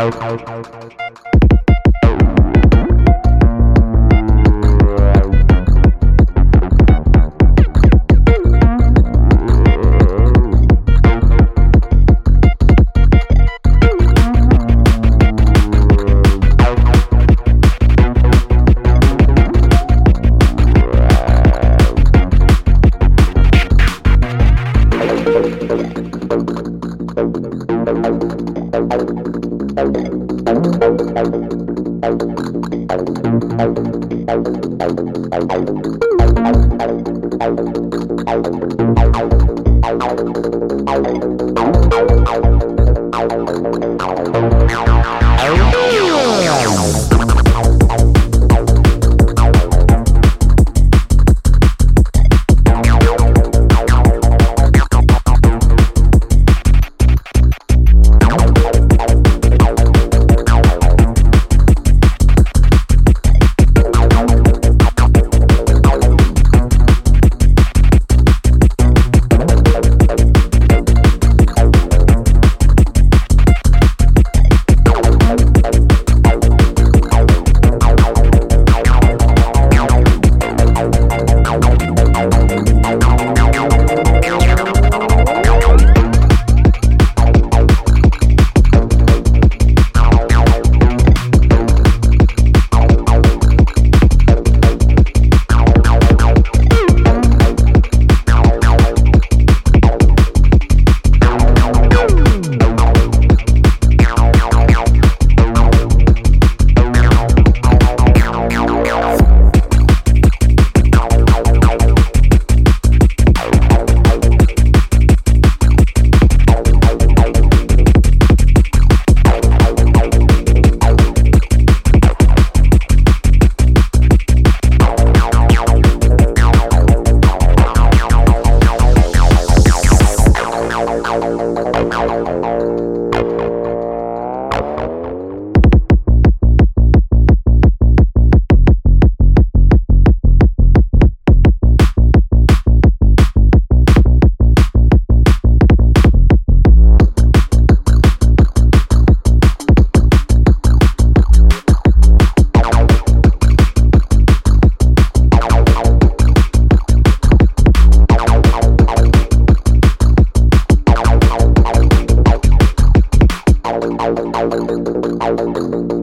out, out, out. Oh, Wow.